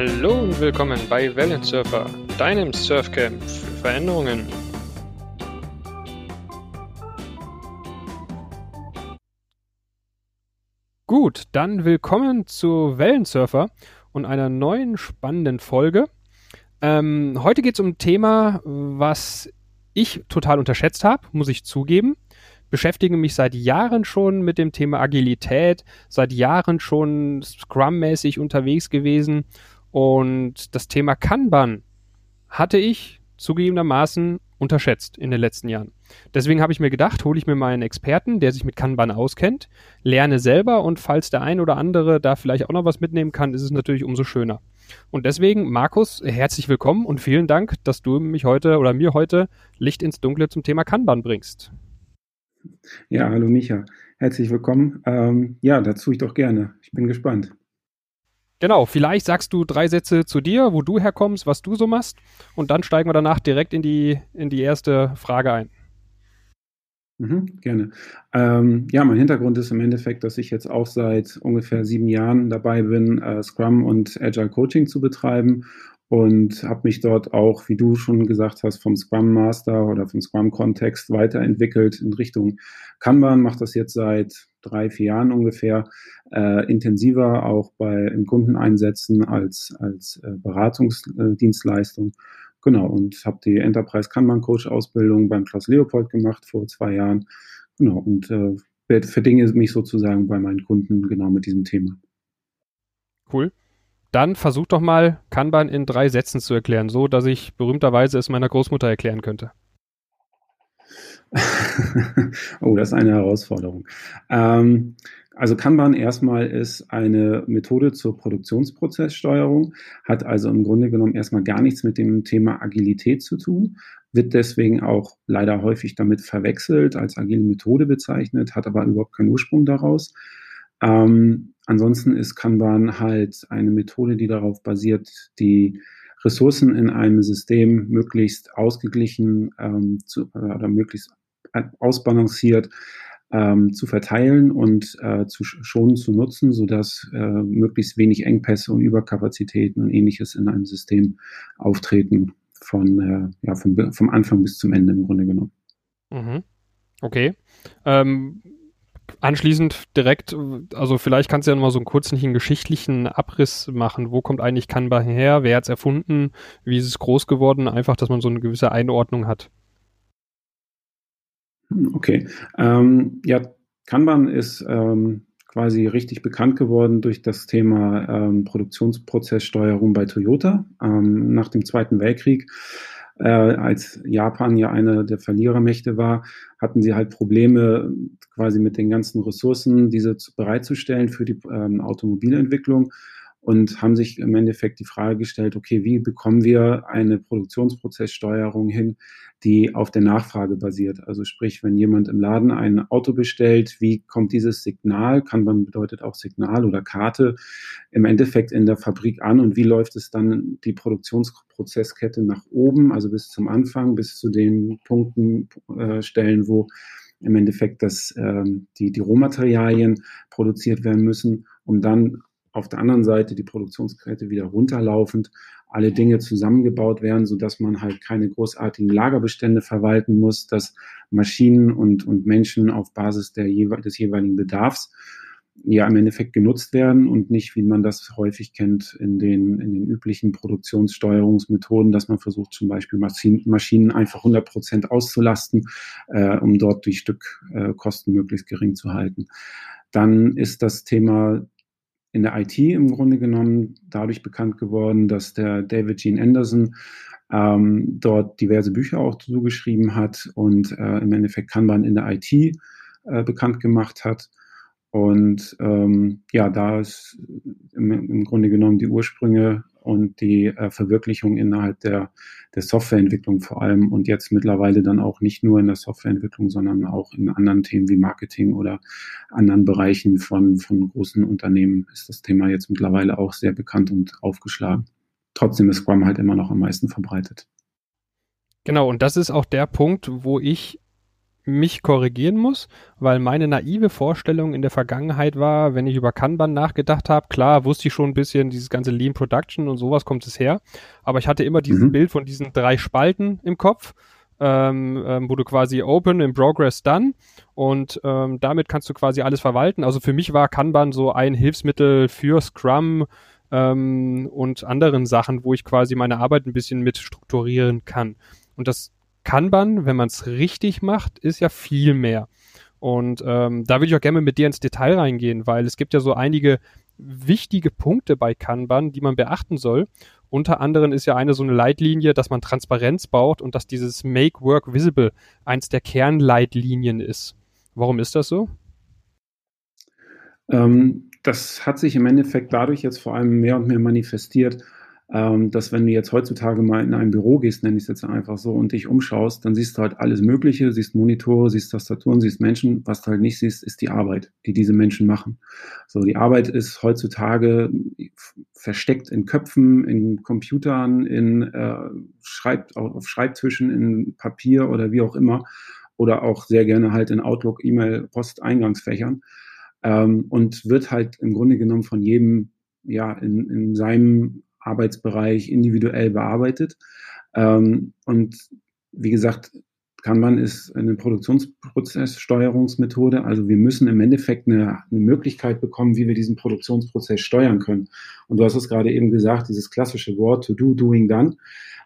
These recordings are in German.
Hallo und willkommen bei Wellensurfer, deinem Surfcamp für Veränderungen. Gut, dann willkommen zu Wellensurfer und einer neuen spannenden Folge. Ähm, heute geht es um ein Thema, was ich total unterschätzt habe, muss ich zugeben. Beschäftige mich seit Jahren schon mit dem Thema Agilität, seit Jahren schon Scrum-mäßig unterwegs gewesen und das Thema Kanban hatte ich zugegebenermaßen unterschätzt in den letzten Jahren. Deswegen habe ich mir gedacht, hole ich mir mal einen Experten, der sich mit Kanban auskennt, lerne selber und falls der ein oder andere da vielleicht auch noch was mitnehmen kann, ist es natürlich umso schöner. Und deswegen, Markus, herzlich willkommen und vielen Dank, dass du mich heute oder mir heute Licht ins Dunkle zum Thema Kanban bringst. Ja, hallo Micha. Herzlich willkommen. Ähm, ja, dazu ich doch gerne. Ich bin gespannt. Genau, vielleicht sagst du drei Sätze zu dir, wo du herkommst, was du so machst, und dann steigen wir danach direkt in die, in die erste Frage ein. Mhm, gerne. Ähm, ja, mein Hintergrund ist im Endeffekt, dass ich jetzt auch seit ungefähr sieben Jahren dabei bin, äh, Scrum und Agile Coaching zu betreiben und habe mich dort auch, wie du schon gesagt hast, vom Scrum Master oder vom Scrum Kontext weiterentwickelt in Richtung Kanban. Mache das jetzt seit drei, vier Jahren ungefähr äh, intensiver, auch bei in Kundeneinsätzen als als äh, Beratungsdienstleistung. Genau und habe die Enterprise Kanban Coach Ausbildung beim Klaus Leopold gemacht vor zwei Jahren. Genau und äh, verdinge mich sozusagen bei meinen Kunden genau mit diesem Thema. Cool. Dann versuch doch mal, Kanban in drei Sätzen zu erklären, so dass ich berühmterweise es meiner Großmutter erklären könnte. oh, das ist eine Herausforderung. Ähm, also Kanban erstmal ist eine Methode zur Produktionsprozesssteuerung, hat also im Grunde genommen erstmal gar nichts mit dem Thema Agilität zu tun, wird deswegen auch leider häufig damit verwechselt, als agile Methode bezeichnet, hat aber überhaupt keinen Ursprung daraus. Ähm, ansonsten ist Kanban halt eine Methode, die darauf basiert, die Ressourcen in einem System möglichst ausgeglichen ähm, zu, äh, oder möglichst ausbalanciert ähm, zu verteilen und äh, zu, schon zu nutzen, sodass äh, möglichst wenig Engpässe und Überkapazitäten und ähnliches in einem System auftreten, von, äh, ja, vom, vom Anfang bis zum Ende im Grunde genommen. Mhm. Okay. Ähm, anschließend direkt, also vielleicht kannst du ja nochmal so einen kurzen geschichtlichen Abriss machen. Wo kommt eigentlich Kanban her? Wer hat es erfunden? Wie ist es groß geworden? Einfach, dass man so eine gewisse Einordnung hat. Hm, okay. Ähm, ja, Kanban ist ähm, quasi richtig bekannt geworden durch das Thema ähm, Produktionsprozesssteuerung bei Toyota ähm, nach dem Zweiten Weltkrieg äh, als Japan ja eine der Verlierermächte war, hatten sie halt Probleme quasi mit den ganzen Ressourcen, diese zu, bereitzustellen für die ähm, Automobilentwicklung und haben sich im Endeffekt die Frage gestellt, okay, wie bekommen wir eine Produktionsprozesssteuerung hin, die auf der Nachfrage basiert? Also sprich, wenn jemand im Laden ein Auto bestellt, wie kommt dieses Signal, kann man bedeutet auch Signal oder Karte, im Endeffekt in der Fabrik an und wie läuft es dann die Produktionsprozesskette nach oben, also bis zum Anfang, bis zu den Punkten, äh, Stellen, wo im Endeffekt das, äh, die, die Rohmaterialien produziert werden müssen, um dann auf der anderen Seite die Produktionskette wieder runterlaufend alle Dinge zusammengebaut werden, sodass man halt keine großartigen Lagerbestände verwalten muss, dass Maschinen und, und Menschen auf Basis der, des jeweiligen Bedarfs ja im Endeffekt genutzt werden und nicht, wie man das häufig kennt, in den, in den üblichen Produktionssteuerungsmethoden, dass man versucht, zum Beispiel Maschinen, einfach 100 Prozent auszulasten, äh, um dort die Stückkosten äh, möglichst gering zu halten. Dann ist das Thema in der IT im Grunde genommen dadurch bekannt geworden, dass der David Gene Anderson ähm, dort diverse Bücher auch zugeschrieben hat und äh, im Endeffekt Kanban in der IT äh, bekannt gemacht hat. Und ähm, ja, da ist im, im, Grunde genommen die Ursprünge und die äh, Verwirklichung innerhalb der, der Softwareentwicklung vor allem und jetzt mittlerweile dann auch nicht nur in der Softwareentwicklung, sondern auch in anderen Themen wie Marketing oder anderen Bereichen von, von großen Unternehmen ist das Thema jetzt mittlerweile auch sehr bekannt und aufgeschlagen. Trotzdem ist Scrum halt immer noch am meisten verbreitet. Genau, und das ist auch der Punkt, wo ich mich korrigieren muss, weil meine naive Vorstellung in der Vergangenheit war, wenn ich über Kanban nachgedacht habe, klar wusste ich schon ein bisschen, dieses ganze Lean Production und sowas kommt es her, aber ich hatte immer dieses mhm. Bild von diesen drei Spalten im Kopf, ähm, ähm, wo du quasi Open, in Progress, Done und ähm, damit kannst du quasi alles verwalten. Also für mich war Kanban so ein Hilfsmittel für Scrum ähm, und anderen Sachen, wo ich quasi meine Arbeit ein bisschen mit strukturieren kann. Und das Kanban, wenn man es richtig macht, ist ja viel mehr. Und ähm, da würde ich auch gerne mit dir ins Detail reingehen, weil es gibt ja so einige wichtige Punkte bei Kanban, die man beachten soll. Unter anderem ist ja eine so eine Leitlinie, dass man Transparenz baut und dass dieses Make Work Visible eins der Kernleitlinien ist. Warum ist das so? Ähm, das hat sich im Endeffekt dadurch jetzt vor allem mehr und mehr manifestiert, ähm, dass wenn du jetzt heutzutage mal in ein Büro gehst, nenne ich es jetzt einfach so, und dich umschaust, dann siehst du halt alles Mögliche, siehst Monitore, siehst Tastaturen, siehst Menschen. Was du halt nicht siehst, ist die Arbeit, die diese Menschen machen. So, die Arbeit ist heutzutage versteckt in Köpfen, in Computern, in äh, Schreib auf Schreibtischen, in Papier oder wie auch immer. Oder auch sehr gerne halt in Outlook, E-Mail, Posteingangsfächern. Ähm, und wird halt im Grunde genommen von jedem ja in, in seinem Arbeitsbereich individuell bearbeitet. Ähm, und wie gesagt, Kanban ist eine Produktionsprozesssteuerungsmethode. Also wir müssen im Endeffekt eine, eine, Möglichkeit bekommen, wie wir diesen Produktionsprozess steuern können. Und du hast es gerade eben gesagt, dieses klassische Wort to do, doing, done.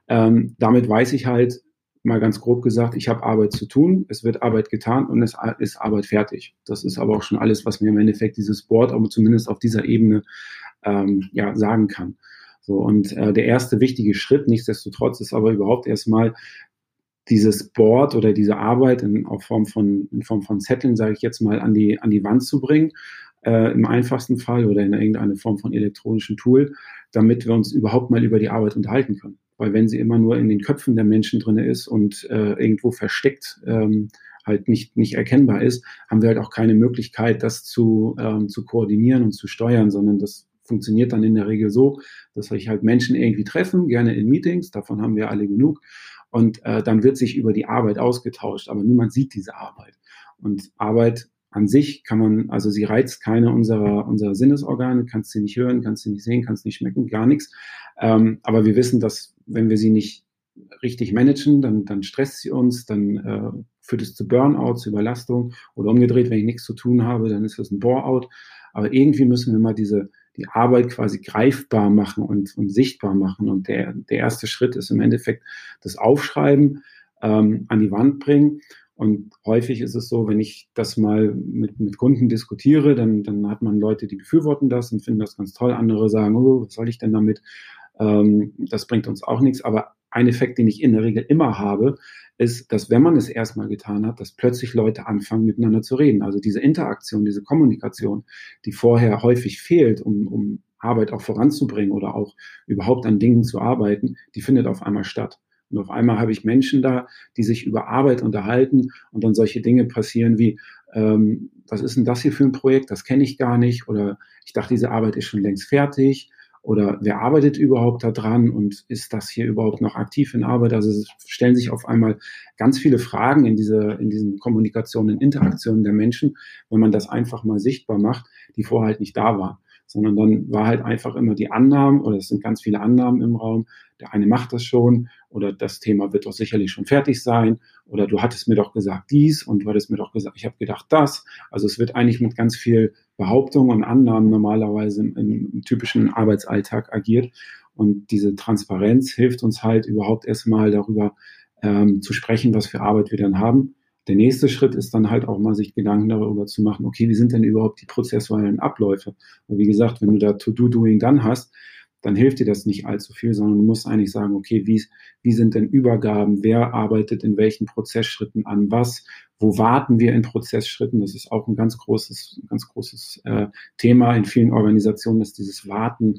Ähm, damit weiß ich halt, mal ganz grob gesagt, ich habe Arbeit zu tun, es wird Arbeit getan und es ist Arbeit fertig. Das ist aber auch schon alles, was mir im Endeffekt dieses Board, aber zumindest auf dieser Ebene ähm, ja, sagen kann. So, und äh, der erste wichtige Schritt, nichtsdestotrotz, ist aber überhaupt erstmal dieses Board oder diese Arbeit in, auf Form von, in Form von Zetteln, sage ich jetzt mal, an die, an die Wand zu bringen, äh, im einfachsten Fall oder in irgendeine Form von elektronischen Tool, damit wir uns überhaupt mal über die Arbeit unterhalten können. Weil wenn sie immer nur in den Köpfen der Menschen drin ist und äh, irgendwo versteckt ähm, halt nicht, nicht erkennbar ist, haben wir halt auch keine Möglichkeit, das zu, ähm, zu koordinieren und zu steuern, sondern das funktioniert dann in der Regel so, dass sich halt Menschen irgendwie treffen, gerne in Meetings, davon haben wir alle genug. Und äh, dann wird sich über die Arbeit ausgetauscht, aber niemand sieht diese Arbeit. Und Arbeit an sich kann man, also sie reizt keine unserer, unserer Sinnesorgane, kannst sie nicht hören, kannst sie nicht sehen, kannst nicht schmecken, gar nichts. Ähm, aber wir wissen, dass wenn wir sie nicht richtig managen, dann, dann stresst sie uns, dann äh, führt es zu Burnout, zu Überlastung oder umgedreht, wenn ich nichts zu tun habe, dann ist das ein Bore-out. Aber irgendwie müssen wir mal diese, die Arbeit quasi greifbar machen und, und sichtbar machen. Und der, der erste Schritt ist im Endeffekt das Aufschreiben, ähm, an die Wand bringen. Und häufig ist es so, wenn ich das mal mit, mit Kunden diskutiere, dann, dann hat man Leute, die befürworten das und finden das ganz toll. Andere sagen, oh, was soll ich denn damit? Ähm, das bringt uns auch nichts. Aber ein Effekt, den ich in der Regel immer habe, ist, dass wenn man es erstmal getan hat, dass plötzlich Leute anfangen, miteinander zu reden. Also diese Interaktion, diese Kommunikation, die vorher häufig fehlt, um, um Arbeit auch voranzubringen oder auch überhaupt an Dingen zu arbeiten, die findet auf einmal statt. Und auf einmal habe ich Menschen da, die sich über Arbeit unterhalten und dann solche Dinge passieren wie, ähm, was ist denn das hier für ein Projekt? Das kenne ich gar nicht. Oder ich dachte, diese Arbeit ist schon längst fertig. Oder wer arbeitet überhaupt daran und ist das hier überhaupt noch aktiv in Arbeit? Also es stellen sich auf einmal ganz viele Fragen in diese, in diesen Kommunikationen, in Interaktionen der Menschen, wenn man das einfach mal sichtbar macht, die vorher halt nicht da waren sondern dann war halt einfach immer die Annahmen oder es sind ganz viele Annahmen im Raum. Der eine macht das schon oder das Thema wird doch sicherlich schon fertig sein oder du hattest mir doch gesagt dies und du hattest mir doch gesagt, ich habe gedacht das. Also es wird eigentlich mit ganz viel Behauptungen und Annahmen normalerweise im, im typischen Arbeitsalltag agiert und diese Transparenz hilft uns halt überhaupt erstmal darüber ähm, zu sprechen, was für Arbeit wir dann haben der nächste Schritt ist dann halt auch mal sich Gedanken darüber zu machen, okay, wie sind denn überhaupt die prozessualen Abläufe? Und wie gesagt, wenn du da To-Do, Doing, dann hast, dann hilft dir das nicht allzu viel, sondern du musst eigentlich sagen, okay, wie, wie sind denn Übergaben? Wer arbeitet in welchen Prozessschritten an was? Wo warten wir in Prozessschritten? Das ist auch ein ganz großes, ganz großes äh, Thema in vielen Organisationen, dass dieses Warten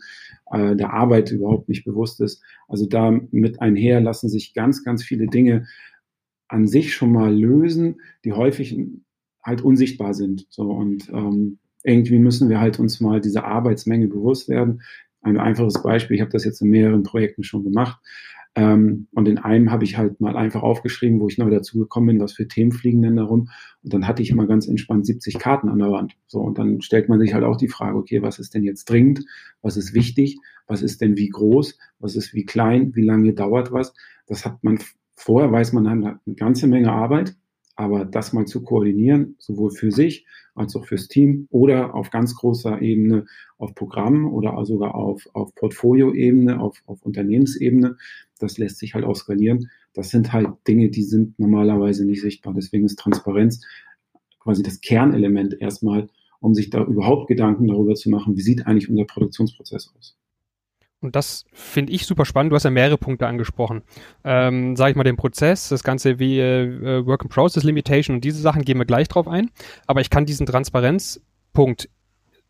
äh, der Arbeit überhaupt nicht bewusst ist. Also da mit einher lassen sich ganz, ganz viele Dinge an sich schon mal lösen, die häufig halt unsichtbar sind. So und ähm, irgendwie müssen wir halt uns mal dieser Arbeitsmenge bewusst werden. Ein einfaches Beispiel, ich habe das jetzt in mehreren Projekten schon gemacht. Ähm, und in einem habe ich halt mal einfach aufgeschrieben, wo ich neu dazu gekommen bin, was für Themen fliegen denn da rum. Und dann hatte ich immer ganz entspannt 70 Karten an der Wand. So, und dann stellt man sich halt auch die Frage, okay, was ist denn jetzt dringend? Was ist wichtig? Was ist denn wie groß? Was ist wie klein? Wie lange dauert was? Das hat man vorher, weiß man, hat eine ganze Menge Arbeit. Aber das mal zu koordinieren, sowohl für sich als auch fürs Team oder auf ganz großer Ebene auf Programm oder sogar auf, auf Portfolioebene, auf, auf Unternehmensebene, das lässt sich halt auch skalieren. Das sind halt Dinge, die sind normalerweise nicht sichtbar. Deswegen ist Transparenz quasi das Kernelement erstmal, um sich da überhaupt Gedanken darüber zu machen, wie sieht eigentlich unser Produktionsprozess aus. Und das finde ich super spannend. Du hast ja mehrere Punkte angesprochen. Ähm, Sage ich mal den Prozess, das Ganze wie äh, Work in Process Limitation und diese Sachen gehen wir gleich drauf ein. Aber ich kann diesen Transparenzpunkt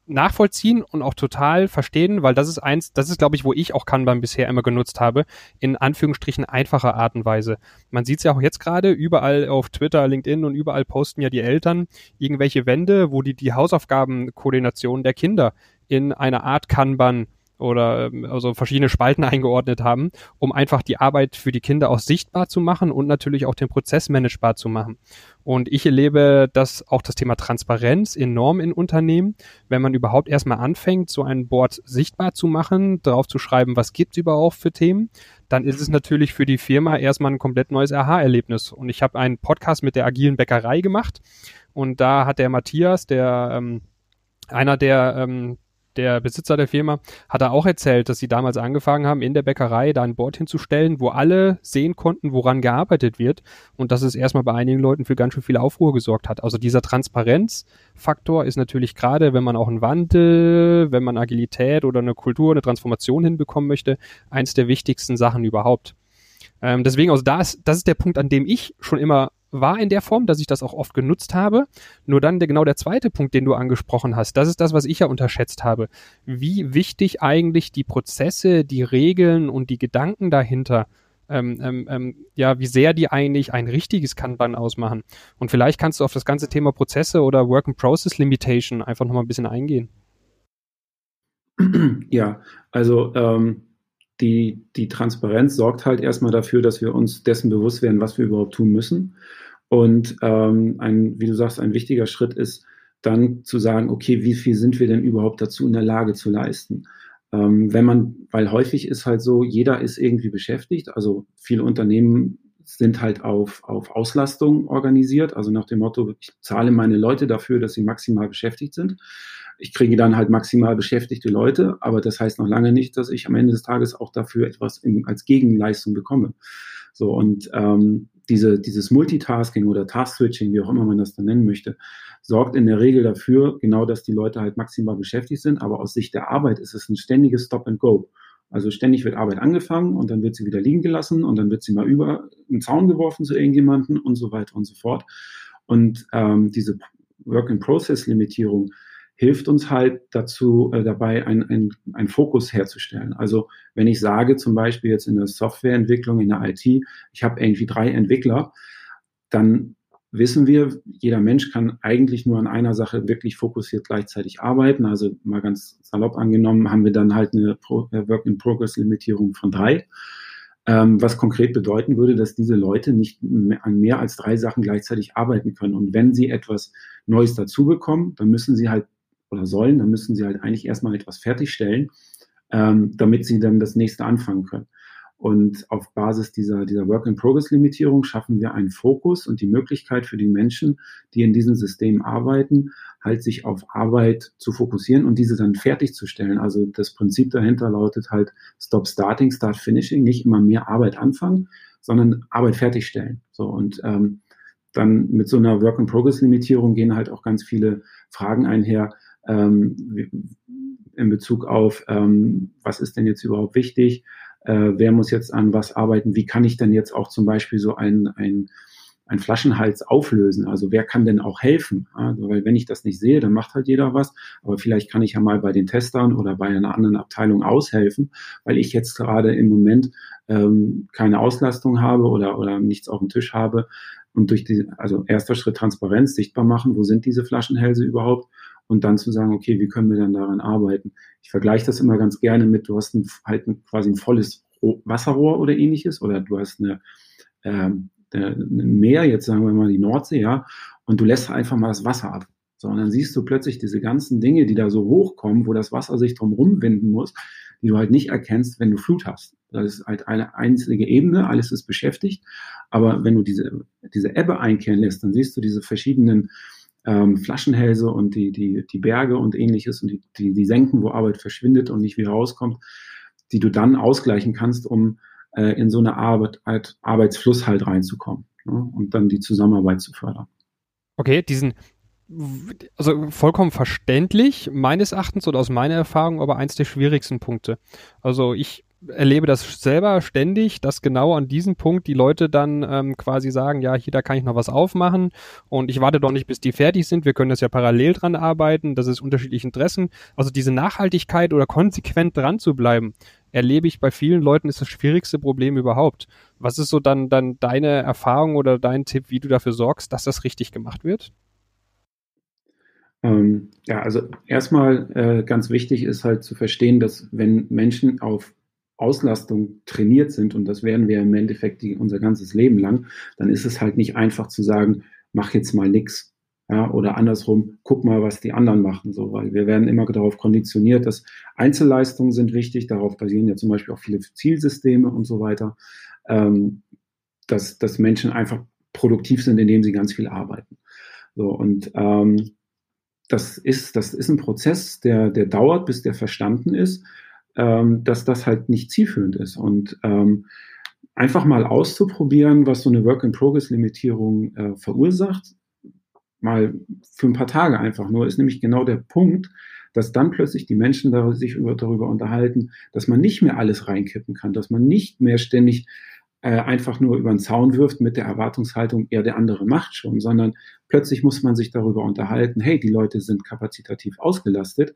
nachvollziehen und auch total verstehen, weil das ist eins, das ist glaube ich, wo ich auch Kanban bisher immer genutzt habe, in Anführungsstrichen einfacher Art und Weise. Man sieht es ja auch jetzt gerade, überall auf Twitter, LinkedIn und überall posten ja die Eltern irgendwelche Wände, wo die die Hausaufgabenkoordination der Kinder in einer Art Kanban oder ähm, also verschiedene Spalten eingeordnet haben, um einfach die Arbeit für die Kinder auch sichtbar zu machen und natürlich auch den Prozess managebar zu machen. Und ich erlebe das auch das Thema Transparenz enorm in Unternehmen, wenn man überhaupt erstmal anfängt, so ein Board sichtbar zu machen, drauf zu schreiben, was gibt es überhaupt für Themen, dann ist es natürlich für die Firma erstmal ein komplett neues Aha-Erlebnis. Und ich habe einen Podcast mit der agilen Bäckerei gemacht und da hat der Matthias, der ähm, einer der ähm, der Besitzer der Firma, hat er auch erzählt, dass sie damals angefangen haben, in der Bäckerei da ein Board hinzustellen, wo alle sehen konnten, woran gearbeitet wird und dass es erstmal bei einigen Leuten für ganz schön viel Aufruhr gesorgt hat. Also dieser Transparenzfaktor ist natürlich gerade, wenn man auch einen Wandel, wenn man Agilität oder eine Kultur, eine Transformation hinbekommen möchte, eins der wichtigsten Sachen überhaupt. Ähm, deswegen, also da ist, das ist der Punkt, an dem ich schon immer war in der Form, dass ich das auch oft genutzt habe. Nur dann der, genau der zweite Punkt, den du angesprochen hast, das ist das, was ich ja unterschätzt habe. Wie wichtig eigentlich die Prozesse, die Regeln und die Gedanken dahinter ähm, ähm, ähm, ja, wie sehr die eigentlich ein richtiges Kanban ausmachen. Und vielleicht kannst du auf das ganze Thema Prozesse oder Work and Process Limitation einfach nochmal ein bisschen eingehen. Ja, also ähm, die, die Transparenz sorgt halt erstmal dafür, dass wir uns dessen bewusst werden, was wir überhaupt tun müssen. Und ähm, ein, wie du sagst, ein wichtiger Schritt ist dann zu sagen, okay, wie viel sind wir denn überhaupt dazu in der Lage zu leisten? Ähm, wenn man, weil häufig ist halt so, jeder ist irgendwie beschäftigt, also viele Unternehmen sind halt auf, auf Auslastung organisiert, also nach dem Motto, ich zahle meine Leute dafür, dass sie maximal beschäftigt sind. Ich kriege dann halt maximal beschäftigte Leute, aber das heißt noch lange nicht, dass ich am Ende des Tages auch dafür etwas in, als Gegenleistung bekomme. So und ähm, diese, dieses Multitasking oder Task-Switching, wie auch immer man das dann nennen möchte, sorgt in der Regel dafür, genau, dass die Leute halt maximal beschäftigt sind. Aber aus Sicht der Arbeit ist es ein ständiges Stop and Go. Also ständig wird Arbeit angefangen und dann wird sie wieder liegen gelassen und dann wird sie mal über einen Zaun geworfen zu irgendjemanden und so weiter und so fort. Und ähm, diese Work-in-Process-Limitierung hilft uns halt dazu, äh, dabei einen ein Fokus herzustellen. Also wenn ich sage, zum Beispiel jetzt in der Softwareentwicklung, in der IT, ich habe irgendwie drei Entwickler, dann wissen wir, jeder Mensch kann eigentlich nur an einer Sache wirklich fokussiert gleichzeitig arbeiten. Also mal ganz salopp angenommen, haben wir dann halt eine äh, Work-in-Progress-Limitierung von drei. Ähm, was konkret bedeuten würde, dass diese Leute nicht an mehr als drei Sachen gleichzeitig arbeiten können. Und wenn sie etwas Neues dazu bekommen, dann müssen sie halt oder sollen, dann müssen sie halt eigentlich erstmal etwas fertigstellen, ähm, damit sie dann das nächste anfangen können. Und auf Basis dieser, dieser Work-in-Progress-Limitierung schaffen wir einen Fokus und die Möglichkeit für die Menschen, die in diesem System arbeiten, halt sich auf Arbeit zu fokussieren und diese dann fertigzustellen. Also das Prinzip dahinter lautet halt Stop Starting, Start Finishing, nicht immer mehr Arbeit anfangen, sondern Arbeit fertigstellen. So und ähm, dann mit so einer Work-in-Progress-Limitierung gehen halt auch ganz viele Fragen einher, ähm, in Bezug auf, ähm, was ist denn jetzt überhaupt wichtig, äh, wer muss jetzt an was arbeiten, wie kann ich denn jetzt auch zum Beispiel so ein, ein, ein Flaschenhals auflösen, also wer kann denn auch helfen, also, weil wenn ich das nicht sehe, dann macht halt jeder was, aber vielleicht kann ich ja mal bei den Testern oder bei einer anderen Abteilung aushelfen, weil ich jetzt gerade im Moment ähm, keine Auslastung habe oder, oder nichts auf dem Tisch habe, und durch die, also erster Schritt Transparenz, sichtbar machen, wo sind diese Flaschenhälse überhaupt und dann zu sagen, okay, wie können wir dann daran arbeiten? Ich vergleiche das immer ganz gerne mit, du hast ein, halt ein, quasi ein volles Wasserrohr oder ähnliches oder du hast eine, ähm, ein Meer, jetzt sagen wir mal die Nordsee, ja, und du lässt einfach mal das Wasser ab. So, und dann siehst du plötzlich diese ganzen Dinge, die da so hochkommen, wo das Wasser sich drum rumwinden muss, die du halt nicht erkennst, wenn du Flut hast. Das ist halt eine einzige Ebene, alles ist beschäftigt. Aber wenn du diese, diese Ebbe einkehren lässt, dann siehst du diese verschiedenen ähm, Flaschenhälse und die, die, die Berge und ähnliches und die, die, die Senken, wo Arbeit verschwindet und nicht wieder rauskommt, die du dann ausgleichen kannst, um äh, in so eine Arbeit, Arbeitsfluss halt reinzukommen ne? und dann die Zusammenarbeit zu fördern. Okay, diesen, also vollkommen verständlich, meines Erachtens oder aus meiner Erfahrung, aber eins der schwierigsten Punkte. Also ich erlebe das selber ständig, dass genau an diesem Punkt die Leute dann ähm, quasi sagen, ja, hier, da kann ich noch was aufmachen und ich warte doch nicht, bis die fertig sind. Wir können das ja parallel dran arbeiten. Das ist unterschiedliche Interessen. Also diese Nachhaltigkeit oder konsequent dran zu bleiben, erlebe ich bei vielen Leuten ist das schwierigste Problem überhaupt. Was ist so dann, dann deine Erfahrung oder dein Tipp, wie du dafür sorgst, dass das richtig gemacht wird? Ähm, ja, also erstmal äh, ganz wichtig ist halt zu verstehen, dass wenn Menschen auf Auslastung trainiert sind, und das werden wir im Endeffekt die, unser ganzes Leben lang, dann ist es halt nicht einfach zu sagen, mach jetzt mal nix. Ja, oder andersrum, guck mal, was die anderen machen, so, weil wir werden immer darauf konditioniert, dass Einzelleistungen sind wichtig, darauf basieren ja zum Beispiel auch viele Zielsysteme und so weiter, ähm, dass, dass Menschen einfach produktiv sind, indem sie ganz viel arbeiten. So, und ähm, das ist, das ist ein Prozess, der, der dauert, bis der verstanden ist ähm, dass das halt nicht zielführend ist. Und ähm, einfach mal auszuprobieren, was so eine Work-in-Progress-Limitierung äh, verursacht, mal für ein paar Tage einfach nur, ist nämlich genau der Punkt, dass dann plötzlich die Menschen da, sich über, darüber unterhalten, dass man nicht mehr alles reinkippen kann, dass man nicht mehr ständig äh, einfach nur über den Zaun wirft mit der Erwartungshaltung, er der andere macht schon, sondern plötzlich muss man sich darüber unterhalten, hey, die Leute sind kapazitativ ausgelastet,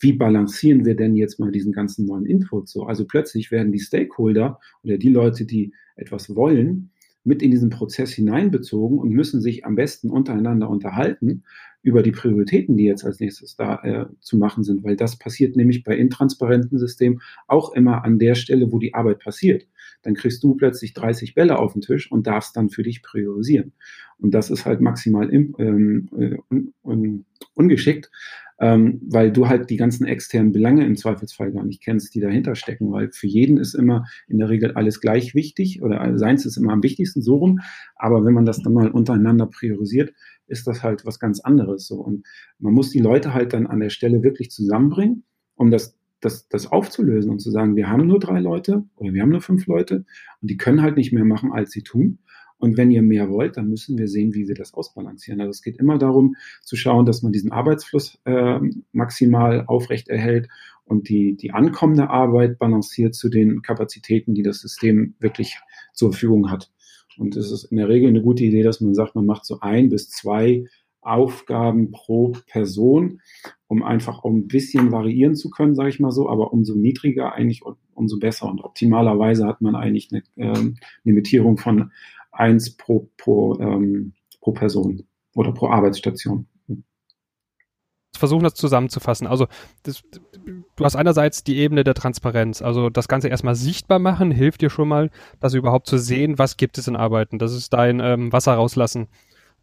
wie balancieren wir denn jetzt mal diesen ganzen neuen Input so? Also plötzlich werden die Stakeholder oder die Leute, die etwas wollen, mit in diesen Prozess hineinbezogen und müssen sich am besten untereinander unterhalten über die Prioritäten, die jetzt als nächstes da äh, zu machen sind, weil das passiert nämlich bei intransparenten Systemen auch immer an der Stelle, wo die Arbeit passiert. Dann kriegst du plötzlich 30 Bälle auf den Tisch und darfst dann für dich priorisieren. Und das ist halt maximal im, ähm, äh, un, un, ungeschickt, ähm, weil du halt die ganzen externen Belange im Zweifelsfall gar nicht kennst, die dahinter stecken, weil für jeden ist immer in der Regel alles gleich wichtig oder seins ist immer am wichtigsten so rum, aber wenn man das dann mal untereinander priorisiert, ist das halt was ganz anderes so und man muss die Leute halt dann an der Stelle wirklich zusammenbringen, um das das, das aufzulösen und zu sagen, wir haben nur drei Leute oder wir haben nur fünf Leute und die können halt nicht mehr machen, als sie tun. Und wenn ihr mehr wollt, dann müssen wir sehen, wie wir das ausbalancieren. Also es geht immer darum zu schauen, dass man diesen Arbeitsfluss äh, maximal aufrecht erhält und die, die ankommende Arbeit balanciert zu den Kapazitäten, die das System wirklich zur Verfügung hat. Und es ist in der Regel eine gute Idee, dass man sagt, man macht so ein bis zwei Aufgaben pro Person, um einfach auch ein bisschen variieren zu können, sage ich mal so. Aber umso niedriger eigentlich umso besser. Und optimalerweise hat man eigentlich eine äh, Limitierung von eins pro, pro, ähm, pro Person oder pro Arbeitsstation. Versuchen das zusammenzufassen. Also das, du hast einerseits die Ebene der Transparenz, also das Ganze erstmal sichtbar machen, hilft dir schon mal, das überhaupt zu sehen, was gibt es in Arbeiten. Das ist dein ähm, Wasser rauslassen,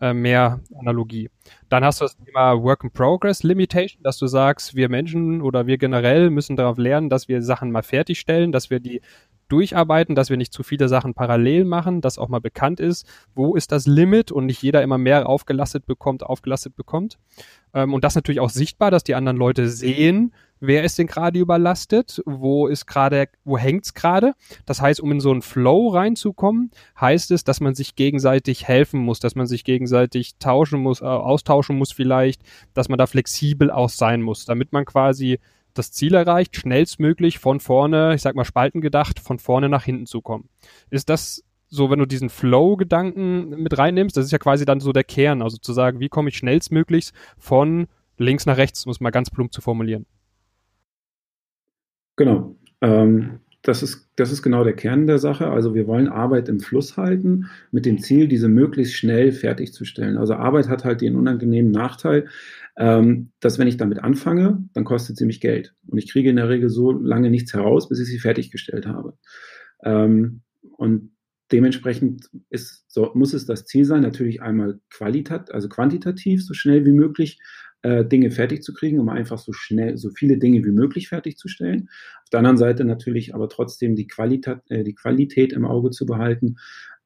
äh, mehr Analogie. Dann hast du das Thema Work in Progress Limitation, dass du sagst, wir Menschen oder wir generell müssen darauf lernen, dass wir Sachen mal fertigstellen, dass wir die durcharbeiten, dass wir nicht zu viele Sachen parallel machen, dass auch mal bekannt ist, wo ist das Limit und nicht jeder immer mehr aufgelastet bekommt, aufgelastet bekommt. Ähm, und das natürlich auch sichtbar, dass die anderen Leute sehen, wer ist denn gerade überlastet, wo ist gerade, wo hängt's gerade. Das heißt, um in so einen Flow reinzukommen, heißt es, dass man sich gegenseitig helfen muss, dass man sich gegenseitig tauschen muss, äh, austauschen muss vielleicht, dass man da flexibel auch sein muss, damit man quasi das Ziel erreicht, schnellstmöglich von vorne, ich sag mal Spalten gedacht, von vorne nach hinten zu kommen. Ist das so, wenn du diesen Flow-Gedanken mit reinnimmst, das ist ja quasi dann so der Kern, also zu sagen, wie komme ich schnellstmöglichst von links nach rechts, muss man ganz plump zu formulieren. Genau. Ähm, das ist, das ist genau der Kern der Sache. Also wir wollen Arbeit im Fluss halten mit dem Ziel, diese möglichst schnell fertigzustellen. Also Arbeit hat halt den unangenehmen Nachteil, ähm, dass wenn ich damit anfange, dann kostet sie mich Geld. Und ich kriege in der Regel so lange nichts heraus, bis ich sie fertiggestellt habe. Ähm, und dementsprechend ist, so, muss es das Ziel sein, natürlich einmal qualitat, also quantitativ so schnell wie möglich äh, Dinge fertig zu kriegen, um einfach so schnell, so viele Dinge wie möglich fertigzustellen. Auf der anderen Seite natürlich aber trotzdem die Qualität, äh, die Qualität im Auge zu behalten.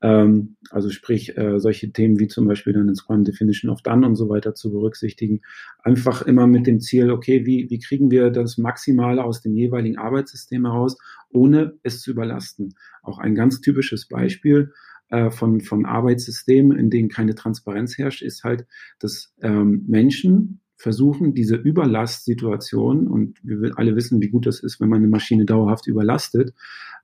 Ähm, also sprich, äh, solche Themen wie zum Beispiel dann in Scrum Definition of Done und so weiter zu berücksichtigen. Einfach immer mit dem Ziel, okay, wie, wie kriegen wir das Maximale aus dem jeweiligen Arbeitssystem heraus, ohne es zu überlasten. Auch ein ganz typisches Beispiel äh, von, von Arbeitssystemen, in denen keine Transparenz herrscht, ist halt, dass ähm, Menschen versuchen, diese Überlastsituation, und wir alle wissen, wie gut das ist, wenn man eine Maschine dauerhaft überlastet,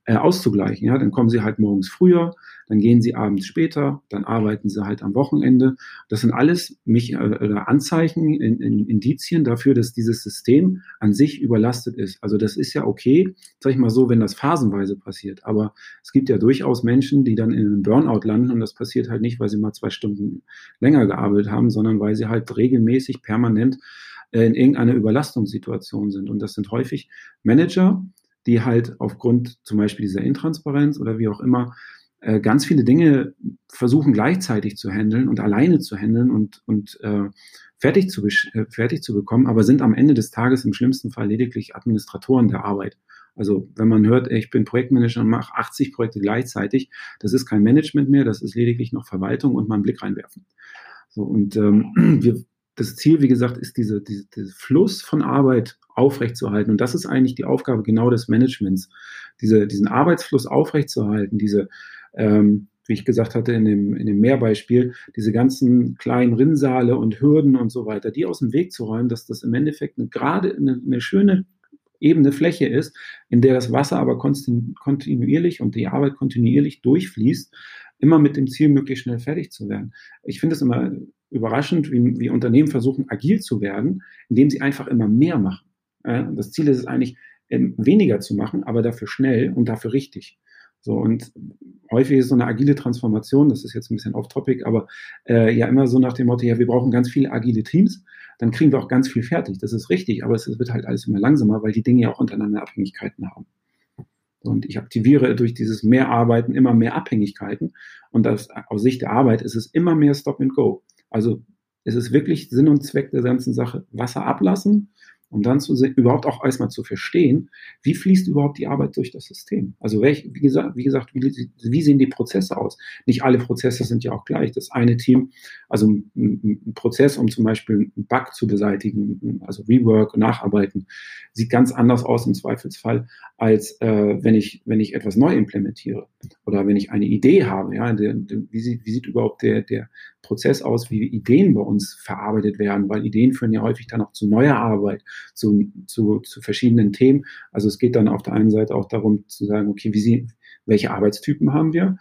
äh, auszugleichen. Ja, dann kommen sie halt morgens früher, dann gehen sie abends später, dann arbeiten sie halt am Wochenende. Das sind alles mich, äh, Anzeichen, in, in, Indizien dafür, dass dieses System an sich überlastet ist. Also das ist ja okay, sag ich mal so, wenn das phasenweise passiert. Aber es gibt ja durchaus Menschen, die dann in einem Burnout landen und das passiert halt nicht, weil sie mal zwei Stunden länger gearbeitet haben, sondern weil sie halt regelmäßig permanent äh, in irgendeiner Überlastungssituation sind. Und das sind häufig Manager, die halt aufgrund zum Beispiel dieser Intransparenz oder wie auch immer äh, ganz viele Dinge versuchen gleichzeitig zu handeln und alleine zu handeln und, und äh, fertig, zu, äh, fertig zu bekommen, aber sind am Ende des Tages im schlimmsten Fall lediglich Administratoren der Arbeit. Also wenn man hört, ich bin Projektmanager und mache 80 Projekte gleichzeitig, das ist kein Management mehr, das ist lediglich noch Verwaltung und mal einen Blick reinwerfen. So, und ähm, wir, das Ziel, wie gesagt, ist diese, diese, diese Fluss von Arbeit aufrechtzuerhalten. Und das ist eigentlich die Aufgabe genau des Managements, diese, diesen Arbeitsfluss aufrechtzuerhalten, diese, ähm, wie ich gesagt hatte in dem, in dem Mehrbeispiel, diese ganzen kleinen Rinnsale und Hürden und so weiter, die aus dem Weg zu räumen, dass das im Endeffekt eine, gerade eine, eine schöne ebene Fläche ist, in der das Wasser aber kontinuierlich und die Arbeit kontinuierlich durchfließt, immer mit dem Ziel, möglichst schnell fertig zu werden. Ich finde es immer überraschend, wie, wie Unternehmen versuchen, agil zu werden, indem sie einfach immer mehr machen. Das Ziel ist es eigentlich, ähm, weniger zu machen, aber dafür schnell und dafür richtig. So, und häufig ist so eine agile Transformation, das ist jetzt ein bisschen off-topic, aber äh, ja immer so nach dem Motto, ja, wir brauchen ganz viele agile Teams, dann kriegen wir auch ganz viel fertig. Das ist richtig, aber es, es wird halt alles immer langsamer, weil die Dinge ja auch untereinander Abhängigkeiten haben. Und ich aktiviere durch dieses Mehrarbeiten immer mehr Abhängigkeiten. Und das, aus Sicht der Arbeit ist es immer mehr Stop and Go. Also es ist wirklich Sinn und Zweck der ganzen Sache. Wasser ablassen, um dann zu sehen, überhaupt auch erstmal zu verstehen, wie fließt überhaupt die Arbeit durch das System. Also welch, wie gesagt, wie, gesagt wie, wie, sehen die Prozesse aus? Nicht alle Prozesse sind ja auch gleich. Das eine Team, also ein, ein Prozess, um zum Beispiel einen Bug zu beseitigen, also Rework, Nacharbeiten, sieht ganz anders aus im Zweifelsfall, als äh, wenn ich wenn ich etwas neu implementiere oder wenn ich eine Idee habe. Ja, der, der, wie, sieht, wie sieht überhaupt der der Prozess aus, wie Ideen bei uns verarbeitet werden, weil Ideen führen ja häufig dann auch zu neuer Arbeit, zu, zu, zu verschiedenen Themen. Also es geht dann auf der einen Seite auch darum zu sagen, okay, wie sie, welche Arbeitstypen haben wir?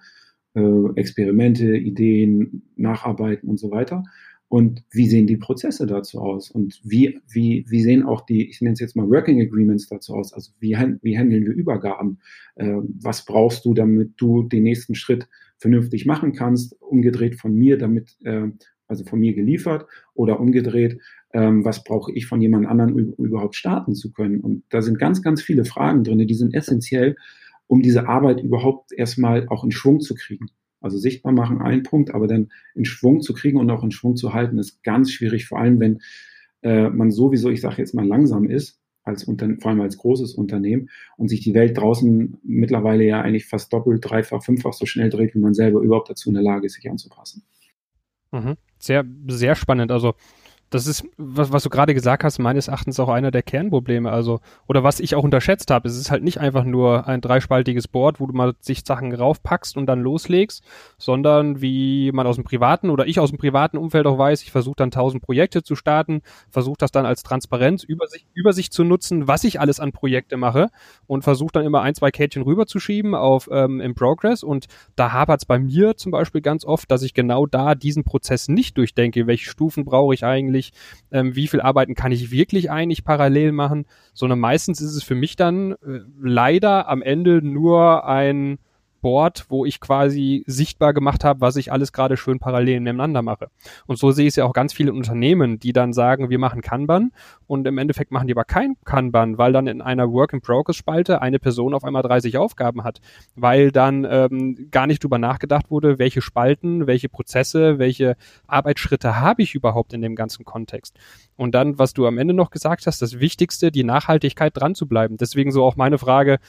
Äh, Experimente, Ideen, Nacharbeiten und so weiter. Und wie sehen die Prozesse dazu aus? Und wie, wie, wie sehen auch die, ich nenne es jetzt mal Working Agreements dazu aus? Also wie, wie handeln wir Übergaben? Äh, was brauchst du, damit du den nächsten Schritt vernünftig machen kannst, umgedreht von mir, damit, äh, also von mir geliefert oder umgedreht, ähm, was brauche ich von jemand anderem überhaupt starten zu können. Und da sind ganz, ganz viele Fragen drin, die sind essentiell, um diese Arbeit überhaupt erstmal auch in Schwung zu kriegen. Also sichtbar machen ein Punkt, aber dann in Schwung zu kriegen und auch in Schwung zu halten, ist ganz schwierig, vor allem wenn äh, man sowieso, ich sage jetzt mal, langsam ist als Unter vor allem als großes Unternehmen und sich die Welt draußen mittlerweile ja eigentlich fast doppelt, dreifach, fünffach so schnell dreht, wie man selber überhaupt dazu in der Lage ist, sich anzupassen. Mhm. Sehr, sehr spannend. Also das ist, was, was du gerade gesagt hast, meines Erachtens auch einer der Kernprobleme. Also, oder was ich auch unterschätzt habe. Es ist halt nicht einfach nur ein dreispaltiges Board, wo du mal sich Sachen raufpackst und dann loslegst, sondern wie man aus dem privaten oder ich aus dem privaten Umfeld auch weiß, ich versuche dann tausend Projekte zu starten, versuche das dann als Transparenz über sich, über sich zu nutzen, was ich alles an Projekte mache und versuche dann immer ein, zwei Kärtchen rüberzuschieben auf ähm, im Progress. Und da hapert es bei mir zum Beispiel ganz oft, dass ich genau da diesen Prozess nicht durchdenke. Welche Stufen brauche ich eigentlich? Eigentlich, ähm, wie viel Arbeiten kann ich wirklich eigentlich parallel machen, sondern meistens ist es für mich dann äh, leider am Ende nur ein Board, wo ich quasi sichtbar gemacht habe, was ich alles gerade schön parallel nebeneinander mache. Und so sehe ich es ja auch ganz viele Unternehmen, die dann sagen, wir machen Kanban und im Endeffekt machen die aber kein Kanban, weil dann in einer Work in Progress Spalte eine Person auf einmal 30 Aufgaben hat, weil dann ähm, gar nicht drüber nachgedacht wurde, welche Spalten, welche Prozesse, welche Arbeitsschritte habe ich überhaupt in dem ganzen Kontext. Und dann, was du am Ende noch gesagt hast, das Wichtigste, die Nachhaltigkeit dran zu bleiben. Deswegen so auch meine Frage,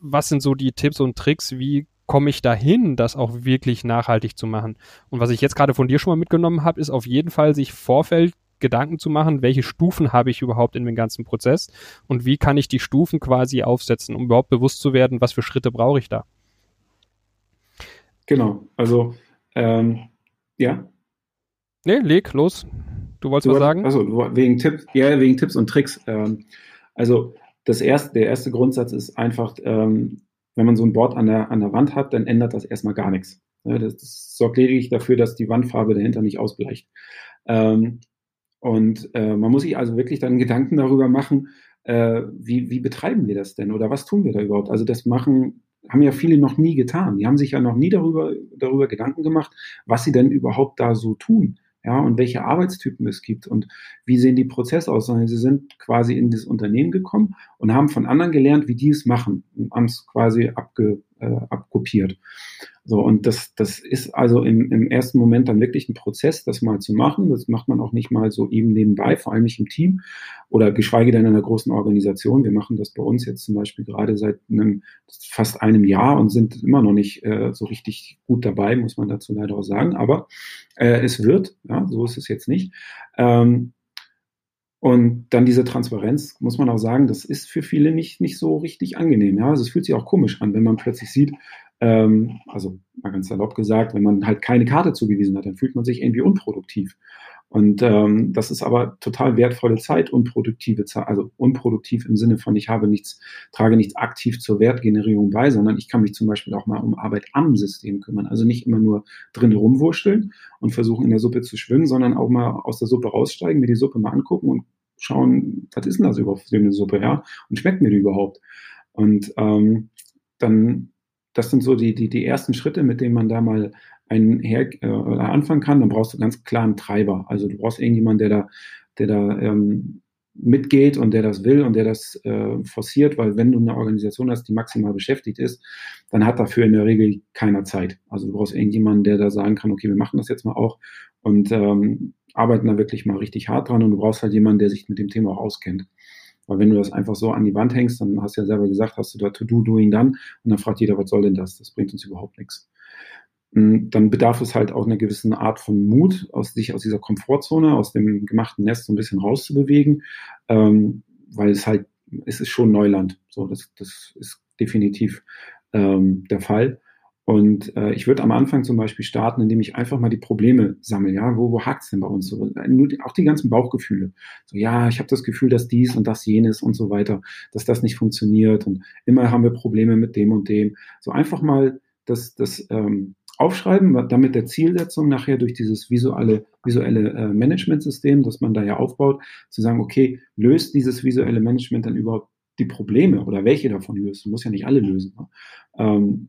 was sind so die Tipps und Tricks, wie komme ich dahin, das auch wirklich nachhaltig zu machen? Und was ich jetzt gerade von dir schon mal mitgenommen habe, ist auf jeden Fall sich Vorfeld Gedanken zu machen, welche Stufen habe ich überhaupt in dem ganzen Prozess und wie kann ich die Stufen quasi aufsetzen, um überhaupt bewusst zu werden, was für Schritte brauche ich da. Genau, also ähm, ja. Nee, leg los. Du wolltest du, was sagen? Also wegen Tipps, ja, wegen Tipps und Tricks. Ähm, also das erste, der erste Grundsatz ist einfach, ähm, wenn man so ein Board an der, an der Wand hat, dann ändert das erstmal gar nichts. Ja, das, das, sorgt lediglich dafür, dass die Wandfarbe dahinter nicht ausbleicht. Ähm, und äh, man muss sich also wirklich dann Gedanken darüber machen, äh, wie, wie betreiben wir das denn oder was tun wir da überhaupt? Also das machen, haben ja viele noch nie getan. Die haben sich ja noch nie darüber, darüber Gedanken gemacht, was sie denn überhaupt da so tun ja, und welche Arbeitstypen es gibt und wie sehen die Prozesse aus, sondern sie sind quasi in das Unternehmen gekommen und haben von anderen gelernt, wie die es machen und haben es quasi abge, äh, abkopiert. So, und das, das ist also im, im ersten Moment dann wirklich ein Prozess, das mal zu machen. Das macht man auch nicht mal so eben nebenbei, vor allem nicht im Team oder geschweige denn in einer großen Organisation. Wir machen das bei uns jetzt zum Beispiel gerade seit einem, fast einem Jahr und sind immer noch nicht äh, so richtig gut dabei, muss man dazu leider auch sagen. Aber äh, es wird, ja, so ist es jetzt nicht. Ähm, und dann diese Transparenz, muss man auch sagen, das ist für viele nicht, nicht so richtig angenehm. Ja? Also es fühlt sich auch komisch an, wenn man plötzlich sieht, ähm, also mal ganz salopp gesagt, wenn man halt keine Karte zugewiesen hat, dann fühlt man sich irgendwie unproduktiv. Und ähm, das ist aber total wertvolle Zeit, unproduktive Zeit, also unproduktiv im Sinne von, ich habe nichts, trage nichts aktiv zur Wertgenerierung bei, sondern ich kann mich zum Beispiel auch mal um Arbeit am System kümmern. Also nicht immer nur drin rumwurschteln und versuchen in der Suppe zu schwimmen, sondern auch mal aus der Suppe raussteigen, mir die Suppe mal angucken und schauen, was ist denn das überhaupt für eine Suppe, ja? Und schmeckt mir die überhaupt? Und ähm, dann, das sind so die, die, die ersten Schritte, mit denen man da mal einen her, äh, anfangen kann. Dann brauchst du ganz klar einen Treiber. Also du brauchst irgendjemanden, der da, der da ähm, mitgeht und der das will und der das äh, forciert, weil wenn du eine Organisation hast, die maximal beschäftigt ist, dann hat dafür in der Regel keiner Zeit. Also du brauchst irgendjemanden, der da sagen kann, okay, wir machen das jetzt mal auch und ähm, arbeiten da wirklich mal richtig hart dran und du brauchst halt jemanden, der sich mit dem Thema auch auskennt. Weil wenn du das einfach so an die Wand hängst, dann hast du ja selber gesagt, hast du da To-Do, Doing, Done und dann fragt jeder, was soll denn das? Das bringt uns überhaupt nichts. Hm, dann bedarf es halt auch einer gewissen Art von Mut, aus sich aus dieser Komfortzone, aus dem gemachten Nest so ein bisschen rauszubewegen, ähm, weil es halt, es ist schon Neuland. So, das, das ist definitiv ähm, der Fall. Und äh, ich würde am Anfang zum Beispiel starten, indem ich einfach mal die Probleme sammle. Ja, wo, wo hakt's denn bei uns? So, nur die, auch die ganzen Bauchgefühle. So, ja, ich habe das Gefühl, dass dies und das jenes und so weiter, dass das nicht funktioniert und immer haben wir Probleme mit dem und dem. So einfach mal das, das ähm, aufschreiben, damit der Zielsetzung nachher durch dieses visuelle, visuelle äh, Management-System, das man da ja aufbaut, zu sagen, okay, löst dieses visuelle Management dann überhaupt die Probleme oder welche davon löst? Man muss ja nicht alle lösen. Ne? Ähm,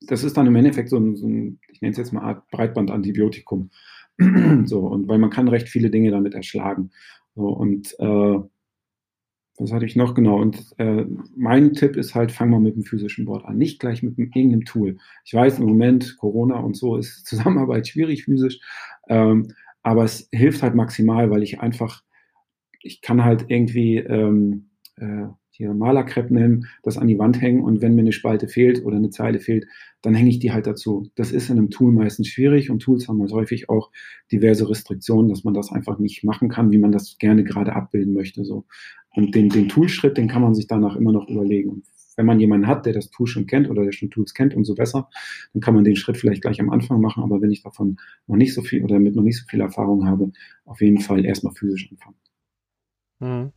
das ist dann im Endeffekt so ein, so ein ich nenne es jetzt mal Art Breitbandantibiotikum. so, und weil man kann recht viele Dinge damit erschlagen. So, und äh, was hatte ich noch genau? Und äh, mein Tipp ist halt, fang mal mit dem physischen Board an, nicht gleich mit irgendeinem Tool. Ich weiß im Moment, Corona und so ist Zusammenarbeit schwierig physisch, ähm, aber es hilft halt maximal, weil ich einfach, ich kann halt irgendwie ähm, äh, hier Malerkrepp nehmen, das an die Wand hängen und wenn mir eine Spalte fehlt oder eine Zeile fehlt, dann hänge ich die halt dazu. Das ist in einem Tool meistens schwierig und Tools haben halt häufig auch diverse Restriktionen, dass man das einfach nicht machen kann, wie man das gerne gerade abbilden möchte. So. Und den, den Toolschritt, den kann man sich danach immer noch überlegen. Und wenn man jemanden hat, der das Tool schon kennt oder der schon Tools kennt, umso besser, dann kann man den Schritt vielleicht gleich am Anfang machen. Aber wenn ich davon noch nicht so viel oder mit noch nicht so viel Erfahrung habe, auf jeden Fall erstmal physisch anfangen. Mhm.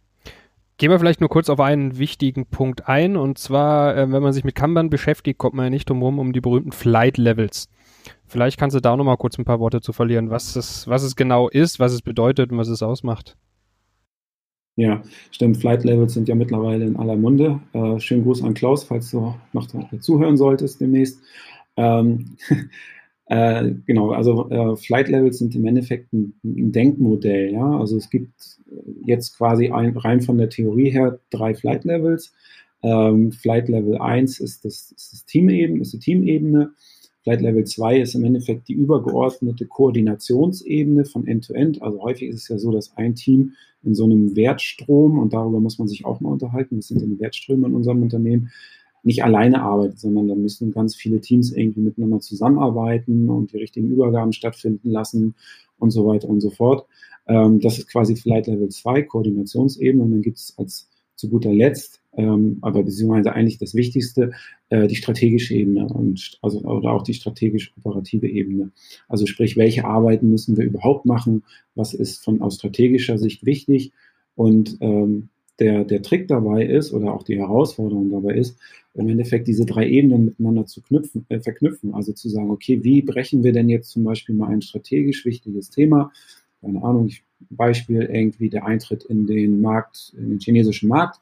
Gehen wir vielleicht nur kurz auf einen wichtigen Punkt ein. Und zwar, äh, wenn man sich mit Kanban beschäftigt, kommt man ja nicht drum herum um die berühmten Flight Levels. Vielleicht kannst du da nochmal kurz ein paar Worte zu verlieren, was es, was es genau ist, was es bedeutet und was es ausmacht. Ja, stimmt. Flight Levels sind ja mittlerweile in aller Munde. Äh, schönen Gruß an Klaus, falls du noch zuhören solltest demnächst. Ähm, äh, genau, also äh, Flight Levels sind im Endeffekt ein, ein, Denkmodell. Ja, also es gibt jetzt quasi ein, rein von der Theorie her drei Flight Levels. Ähm, Flight Level 1 ist das, ist das Teamebene, ist die Teamebene. Flight Level 2 ist im Endeffekt die übergeordnete Koordinationsebene von End-to-End. -End. Also häufig ist es ja so, dass ein Team in so einem Wertstrom, und darüber muss man sich auch mal unterhalten, was sind denn die Wertströme in unserem Unternehmen, nicht alleine arbeitet, sondern da müssen ganz viele Teams irgendwie miteinander zusammenarbeiten und die richtigen Übergaben stattfinden lassen und so weiter und so fort. Ähm, das ist quasi Flight Level 2, Koordinationsebene. Und dann gibt es als zu guter Letzt, ähm, aber beziehungsweise eigentlich das Wichtigste, äh, die strategische Ebene und also oder auch die strategisch operative Ebene. Also sprich, welche Arbeiten müssen wir überhaupt machen? Was ist von aus strategischer Sicht wichtig? Und ähm, der, der Trick dabei ist oder auch die Herausforderung dabei ist, im Endeffekt diese drei Ebenen miteinander zu knüpfen, äh, verknüpfen. Also zu sagen, okay, wie brechen wir denn jetzt zum Beispiel mal ein strategisch wichtiges Thema? Keine Ahnung, Beispiel irgendwie der Eintritt in den Markt, in den chinesischen Markt.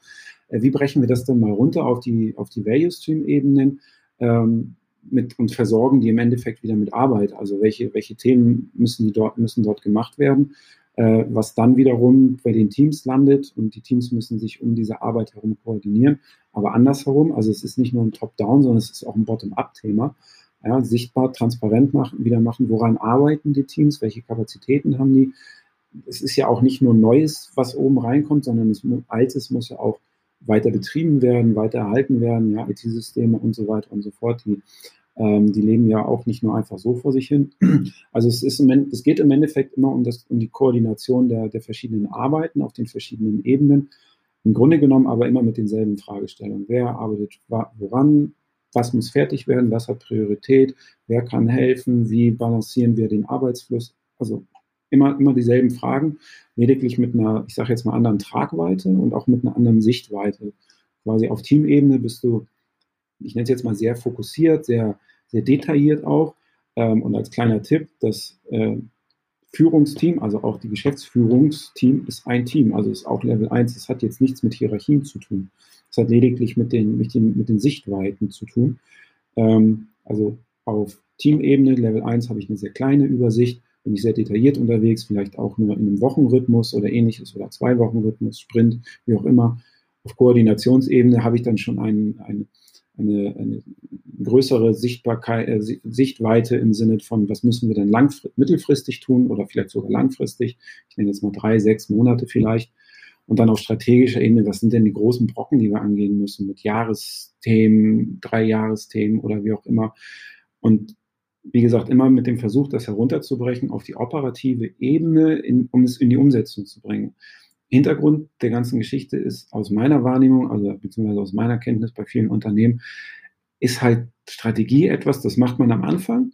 Äh, wie brechen wir das denn mal runter auf die, auf die Value Stream Ebenen? Ähm, mit und versorgen die im Endeffekt wieder mit Arbeit. Also welche, welche Themen müssen die dort, müssen dort gemacht werden? Äh, was dann wiederum bei den Teams landet und die Teams müssen sich um diese Arbeit herum koordinieren. Aber andersherum, also es ist nicht nur ein Top-Down, sondern es ist auch ein Bottom-up-Thema. Ja, sichtbar, transparent machen, wieder machen, woran arbeiten die Teams, welche Kapazitäten haben die. Es ist ja auch nicht nur Neues, was oben reinkommt, sondern es, Altes muss ja auch weiter betrieben werden, weiter erhalten werden, ja, IT-Systeme und so weiter und so fort, die ähm, die leben ja auch nicht nur einfach so vor sich hin. Also es, ist im, es geht im Endeffekt immer um, das, um die Koordination der, der verschiedenen Arbeiten auf den verschiedenen Ebenen. Im Grunde genommen aber immer mit denselben Fragestellungen. Wer arbeitet woran? Was muss fertig werden? Was hat Priorität? Wer kann helfen? Wie balancieren wir den Arbeitsfluss? Also immer, immer dieselben Fragen, lediglich mit einer, ich sage jetzt mal, anderen Tragweite und auch mit einer anderen Sichtweite. Quasi auf Teamebene bist du ich nenne es jetzt mal sehr fokussiert, sehr, sehr detailliert auch. Ähm, und als kleiner Tipp, das äh, Führungsteam, also auch die Geschäftsführungsteam, ist ein Team, also ist auch Level 1. Das hat jetzt nichts mit Hierarchien zu tun. Das hat lediglich mit den, mit den, mit den Sichtweiten zu tun. Ähm, also auf Teamebene, Level 1, habe ich eine sehr kleine Übersicht, bin ich sehr detailliert unterwegs, vielleicht auch nur in einem Wochenrhythmus oder ähnliches oder zwei Wochenrhythmus, Sprint, wie auch immer. Auf Koordinationsebene habe ich dann schon einen, einen eine, eine größere Sichtbarkeit, äh, Sichtweite im Sinne von, was müssen wir denn langfristig, mittelfristig tun oder vielleicht sogar langfristig. Ich nenne jetzt mal drei, sechs Monate vielleicht. Und dann auf strategischer Ebene, was sind denn die großen Brocken, die wir angehen müssen mit Jahresthemen, Dreijahresthemen oder wie auch immer. Und wie gesagt, immer mit dem Versuch, das herunterzubrechen auf die operative Ebene, in, um es in die Umsetzung zu bringen. Hintergrund der ganzen Geschichte ist aus meiner Wahrnehmung, also beziehungsweise aus meiner Kenntnis bei vielen Unternehmen, ist halt Strategie etwas, das macht man am Anfang,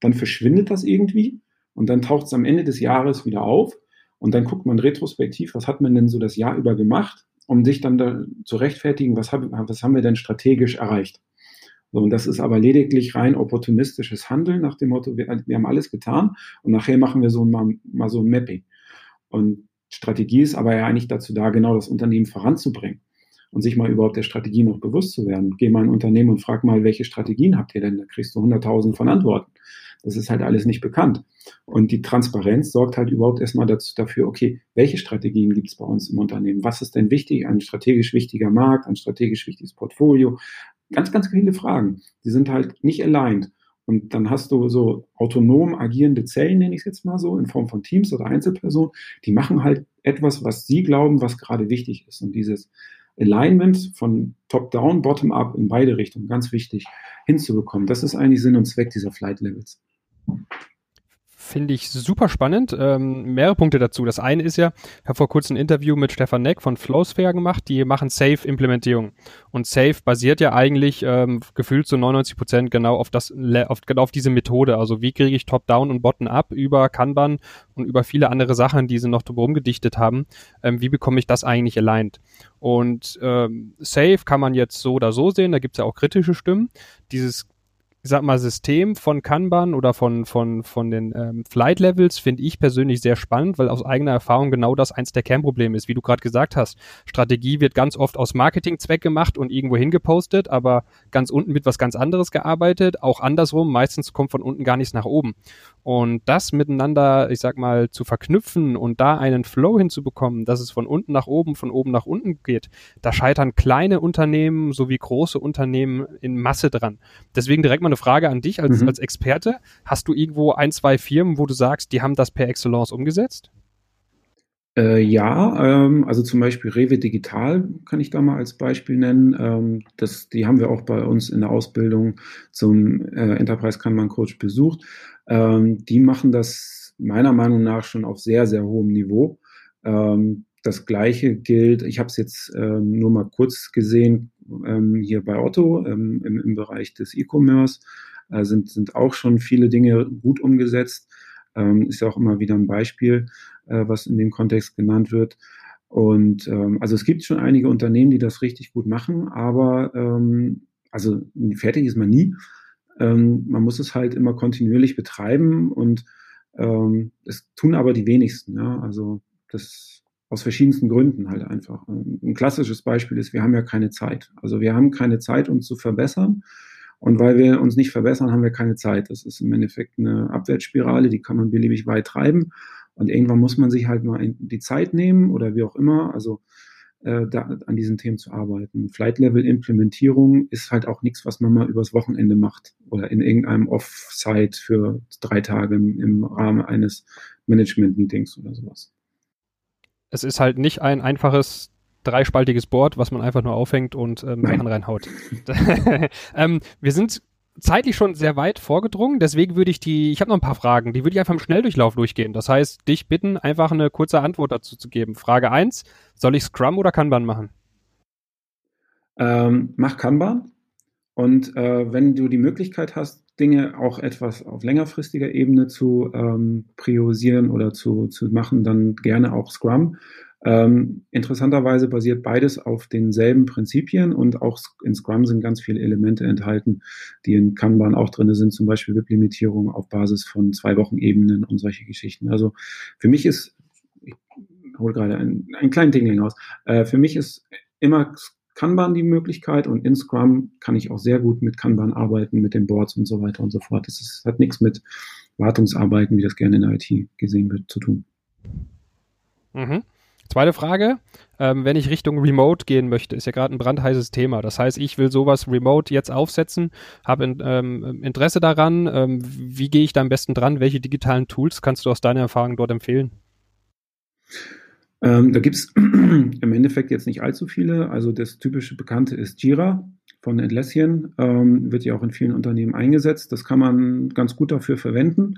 dann verschwindet das irgendwie und dann taucht es am Ende des Jahres wieder auf und dann guckt man retrospektiv, was hat man denn so das Jahr über gemacht, um sich dann da zu rechtfertigen, was, hab, was haben wir denn strategisch erreicht. So, und das ist aber lediglich rein opportunistisches Handeln nach dem Motto, wir, wir haben alles getan und nachher machen wir so mal, mal so ein Mapping. Und Strategie ist aber ja eigentlich dazu da, genau das Unternehmen voranzubringen und sich mal überhaupt der Strategie noch bewusst zu werden. Geh mal in ein Unternehmen und frag mal, welche Strategien habt ihr denn? Da kriegst du hunderttausend von Antworten. Das ist halt alles nicht bekannt. Und die Transparenz sorgt halt überhaupt erstmal dazu, dafür, okay, welche Strategien gibt es bei uns im Unternehmen? Was ist denn wichtig? Ein strategisch wichtiger Markt, ein strategisch wichtiges Portfolio? Ganz, ganz viele Fragen. Die sind halt nicht aligned. Und dann hast du so autonom agierende Zellen, nenne ich es jetzt mal so, in Form von Teams oder Einzelpersonen, die machen halt etwas, was sie glauben, was gerade wichtig ist. Und dieses Alignment von Top-Down, Bottom-Up in beide Richtungen, ganz wichtig hinzubekommen. Das ist eigentlich Sinn und Zweck dieser Flight Levels. Finde ich super spannend. Ähm, mehrere Punkte dazu. Das eine ist ja, ich habe vor kurzem ein Interview mit Stefan Neck von Flowsphere gemacht. Die machen Safe-Implementierung. Und Safe basiert ja eigentlich ähm, gefühlt zu 99 Prozent genau auf das, auf, genau auf diese Methode. Also wie kriege ich Top-Down und Bottom-Up über Kanban und über viele andere Sachen, die sie noch drumherum gedichtet haben. Ähm, wie bekomme ich das eigentlich aligned? Und ähm, Safe kann man jetzt so oder so sehen. Da gibt es ja auch kritische Stimmen. Dieses ich sag mal, System von Kanban oder von, von, von den ähm, Flight Levels finde ich persönlich sehr spannend, weil aus eigener Erfahrung genau das eins der Kernprobleme ist, wie du gerade gesagt hast. Strategie wird ganz oft aus Marketingzweck gemacht und irgendwo hingepostet, aber ganz unten wird was ganz anderes gearbeitet. Auch andersrum, meistens kommt von unten gar nichts nach oben. Und das miteinander, ich sag mal, zu verknüpfen und da einen Flow hinzubekommen, dass es von unten nach oben, von oben nach unten geht, da scheitern kleine Unternehmen sowie große Unternehmen in Masse dran. Deswegen direkt mal eine Frage an dich als, mhm. als Experte. Hast du irgendwo ein, zwei Firmen, wo du sagst, die haben das per Excellence umgesetzt? Äh, ja, ähm, also zum Beispiel Rewe Digital kann ich da mal als Beispiel nennen. Ähm, das, die haben wir auch bei uns in der Ausbildung zum äh, Enterprise Kanban Coach besucht. Ähm, die machen das meiner Meinung nach schon auf sehr, sehr hohem Niveau. Ähm, das gleiche gilt, ich habe es jetzt ähm, nur mal kurz gesehen, ähm, hier bei Otto ähm, im, im, Bereich des E-Commerce äh, sind, sind auch schon viele Dinge gut umgesetzt. Ähm, ist ja auch immer wieder ein Beispiel, äh, was in dem Kontext genannt wird. Und ähm, also es gibt schon einige Unternehmen, die das richtig gut machen, aber ähm, also fertig ist man nie. Ähm, man muss es halt immer kontinuierlich betreiben und ähm, tun aber die wenigsten. Ja? Also das aus verschiedensten Gründen halt einfach. Ein klassisches Beispiel ist, wir haben ja keine Zeit. Also wir haben keine Zeit, uns zu verbessern. Und weil wir uns nicht verbessern, haben wir keine Zeit. Das ist im Endeffekt eine Abwärtsspirale, die kann man beliebig weit treiben. Und irgendwann muss man sich halt mal die Zeit nehmen oder wie auch immer. Also äh, da, an diesen Themen zu arbeiten. Flight-Level-Implementierung ist halt auch nichts, was man mal übers Wochenende macht oder in irgendeinem Off-Site für drei Tage im, im Rahmen eines Management-Meetings oder sowas. Es ist halt nicht ein einfaches dreispaltiges Board, was man einfach nur aufhängt und ähm, Sachen reinhaut. ähm, wir sind zeitlich schon sehr weit vorgedrungen, deswegen würde ich die, ich habe noch ein paar Fragen, die würde ich einfach im Schnelldurchlauf durchgehen. Das heißt, dich bitten, einfach eine kurze Antwort dazu zu geben. Frage 1, soll ich Scrum oder Kanban machen? Ähm, mach Kanban. Und äh, wenn du die Möglichkeit hast, Dinge auch etwas auf längerfristiger Ebene zu ähm, priorisieren oder zu, zu machen, dann gerne auch Scrum. Ähm, interessanterweise basiert beides auf denselben Prinzipien und auch in Scrum sind ganz viele Elemente enthalten, die in Kanban auch drin sind, zum Beispiel WIP-Limitierung auf Basis von zwei Wochen Ebenen und solche Geschichten. Also für mich ist, ich hole gerade einen, einen kleinen Ding aus, äh, für mich ist immer Kanban die Möglichkeit und in Scrum kann ich auch sehr gut mit Kanban arbeiten, mit den Boards und so weiter und so fort. Das ist, hat nichts mit Wartungsarbeiten, wie das gerne in der IT gesehen wird, zu tun. Mhm. Zweite Frage, ähm, wenn ich Richtung Remote gehen möchte, ist ja gerade ein brandheißes Thema. Das heißt, ich will sowas remote jetzt aufsetzen, habe in, ähm, Interesse daran. Ähm, wie gehe ich da am besten dran? Welche digitalen Tools kannst du aus deiner Erfahrung dort empfehlen? Ähm, da gibt es im Endeffekt jetzt nicht allzu viele. Also das typische Bekannte ist Jira von Atlassian, ähm, wird ja auch in vielen Unternehmen eingesetzt. Das kann man ganz gut dafür verwenden,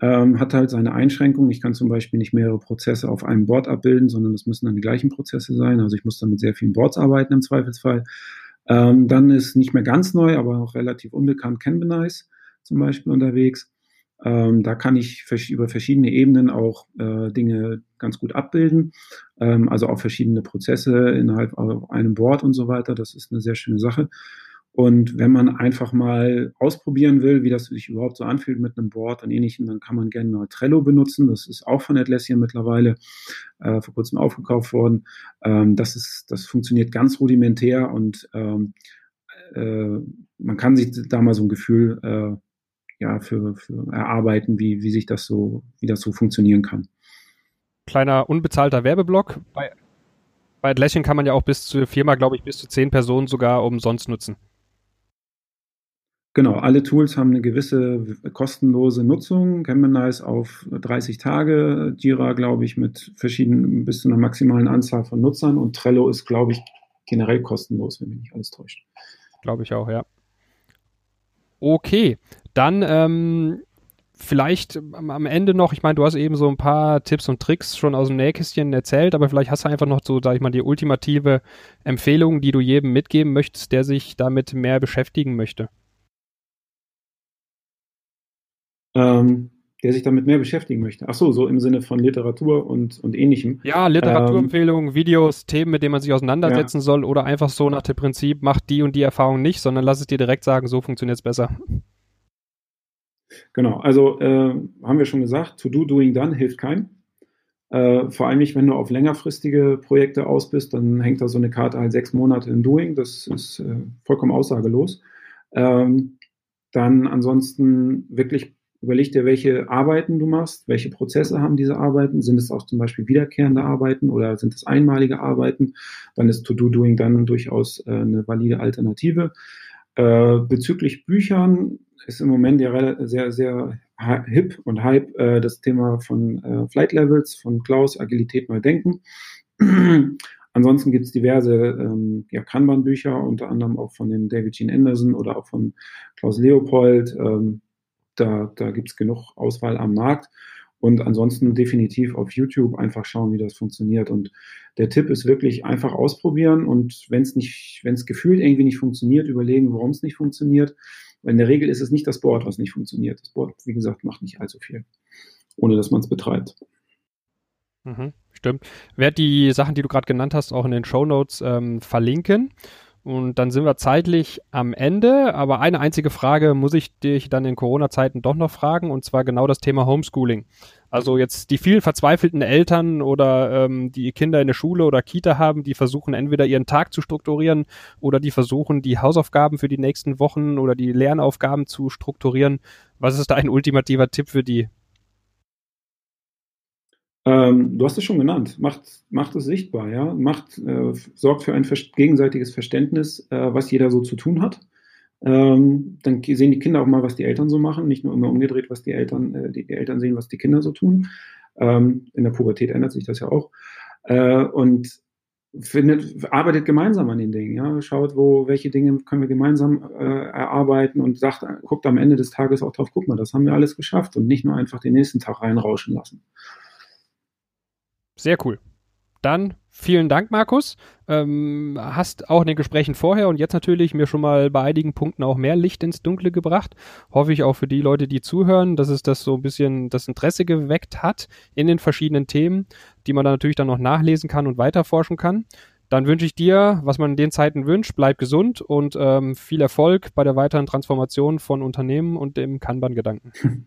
ähm, hat halt seine Einschränkungen. Ich kann zum Beispiel nicht mehrere Prozesse auf einem Board abbilden, sondern es müssen dann die gleichen Prozesse sein. Also ich muss dann mit sehr vielen Boards arbeiten im Zweifelsfall. Ähm, dann ist nicht mehr ganz neu, aber auch relativ unbekannt Canvanize zum Beispiel unterwegs. Ähm, da kann ich über verschiedene Ebenen auch äh, Dinge ganz gut abbilden, ähm, also auch verschiedene Prozesse innerhalb einem Board und so weiter. Das ist eine sehr schöne Sache. Und wenn man einfach mal ausprobieren will, wie das sich überhaupt so anfühlt mit einem Board und ähnlichem, dann kann man gerne mal Trello benutzen. Das ist auch von Atlassian mittlerweile äh, vor kurzem aufgekauft worden. Ähm, das ist, das funktioniert ganz rudimentär und ähm, äh, man kann sich da mal so ein Gefühl äh, ja, für, für erarbeiten, wie, wie sich das so, wie das so funktionieren kann. Kleiner unbezahlter Werbeblock. Bei, bei Atlassian kann man ja auch bis zu Firma, glaube ich, bis zu zehn Personen sogar umsonst nutzen. Genau, alle Tools haben eine gewisse kostenlose Nutzung. Canvanize auf 30 Tage, Jira, glaube ich, mit verschiedenen, bis zu einer maximalen Anzahl von Nutzern und Trello ist, glaube ich, generell kostenlos, wenn mich nicht alles täuscht. Glaube ich auch, ja. Okay, dann ähm, vielleicht am Ende noch, ich meine, du hast eben so ein paar Tipps und Tricks schon aus dem Nähkästchen erzählt, aber vielleicht hast du einfach noch so, sag ich mal, die ultimative Empfehlung, die du jedem mitgeben möchtest, der sich damit mehr beschäftigen möchte. Ähm, der sich damit mehr beschäftigen möchte. Ach so, so im Sinne von Literatur und, und ähnlichem. Ja, Literaturempfehlungen, ähm, Videos, Themen, mit denen man sich auseinandersetzen ja. soll oder einfach so nach dem Prinzip, mach die und die Erfahrung nicht, sondern lass es dir direkt sagen, so funktioniert es besser. Genau, also äh, haben wir schon gesagt, To Do, Doing Done hilft keinem. Äh, vor allem nicht, wenn du auf längerfristige Projekte aus bist, dann hängt da so eine Karte halt sechs Monate in Doing. Das ist äh, vollkommen aussagelos. Ähm, dann ansonsten wirklich überleg dir, welche Arbeiten du machst, welche Prozesse haben diese Arbeiten, sind es auch zum Beispiel wiederkehrende Arbeiten oder sind es einmalige Arbeiten, dann ist To-Do-Doing dann durchaus äh, eine valide Alternative. Äh, bezüglich Büchern ist im Moment ja sehr, sehr hip und hype äh, das Thema von äh, Flight Levels, von Klaus, Agilität neu denken. Ansonsten gibt es diverse ähm, ja, Kanban-Bücher, unter anderem auch von dem David Jean Anderson oder auch von Klaus Leopold. Ähm, da da gibt es genug Auswahl am Markt. Und ansonsten definitiv auf YouTube einfach schauen, wie das funktioniert. Und der Tipp ist wirklich einfach ausprobieren und wenn es nicht, wenn es gefühlt irgendwie nicht funktioniert, überlegen, warum es nicht funktioniert. Weil in der Regel ist es nicht das Board, was nicht funktioniert. Das Board, wie gesagt, macht nicht allzu viel, ohne dass man es betreibt. Mhm, stimmt. Werde die Sachen, die du gerade genannt hast, auch in den Show Notes ähm, verlinken. Und dann sind wir zeitlich am Ende. Aber eine einzige Frage muss ich dich dann in Corona-Zeiten doch noch fragen, und zwar genau das Thema Homeschooling. Also jetzt die vielen verzweifelten Eltern oder ähm, die Kinder in der Schule oder Kita haben, die versuchen entweder ihren Tag zu strukturieren oder die versuchen die Hausaufgaben für die nächsten Wochen oder die Lernaufgaben zu strukturieren. Was ist da ein ultimativer Tipp für die? Ähm, du hast es schon genannt. Macht, macht es sichtbar, ja. Macht, äh, sorgt für ein gegenseitiges Verständnis, äh, was jeder so zu tun hat. Ähm, dann sehen die Kinder auch mal, was die Eltern so machen, nicht nur immer umgedreht, was die Eltern, äh, die, die, Eltern sehen, was die Kinder so tun. Ähm, in der Pubertät ändert sich das ja auch. Äh, und findet, arbeitet gemeinsam an den Dingen, ja. Schaut, wo, welche Dinge können wir gemeinsam äh, erarbeiten und sagt, guckt am Ende des Tages auch drauf, guck mal, das haben wir alles geschafft und nicht nur einfach den nächsten Tag reinrauschen lassen. Sehr cool. Dann vielen Dank, Markus. Ähm, hast auch in den Gesprächen vorher und jetzt natürlich mir schon mal bei einigen Punkten auch mehr Licht ins Dunkle gebracht. Hoffe ich auch für die Leute, die zuhören, dass es das so ein bisschen das Interesse geweckt hat in den verschiedenen Themen, die man dann natürlich dann noch nachlesen kann und weiterforschen kann. Dann wünsche ich dir, was man in den Zeiten wünscht, bleib gesund und ähm, viel Erfolg bei der weiteren Transformation von Unternehmen und dem Kanban-Gedanken.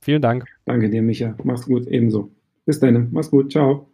Vielen Dank. Danke dir, Micha. Mach's gut, ebenso. Bis dann. Mach's gut. Ciao.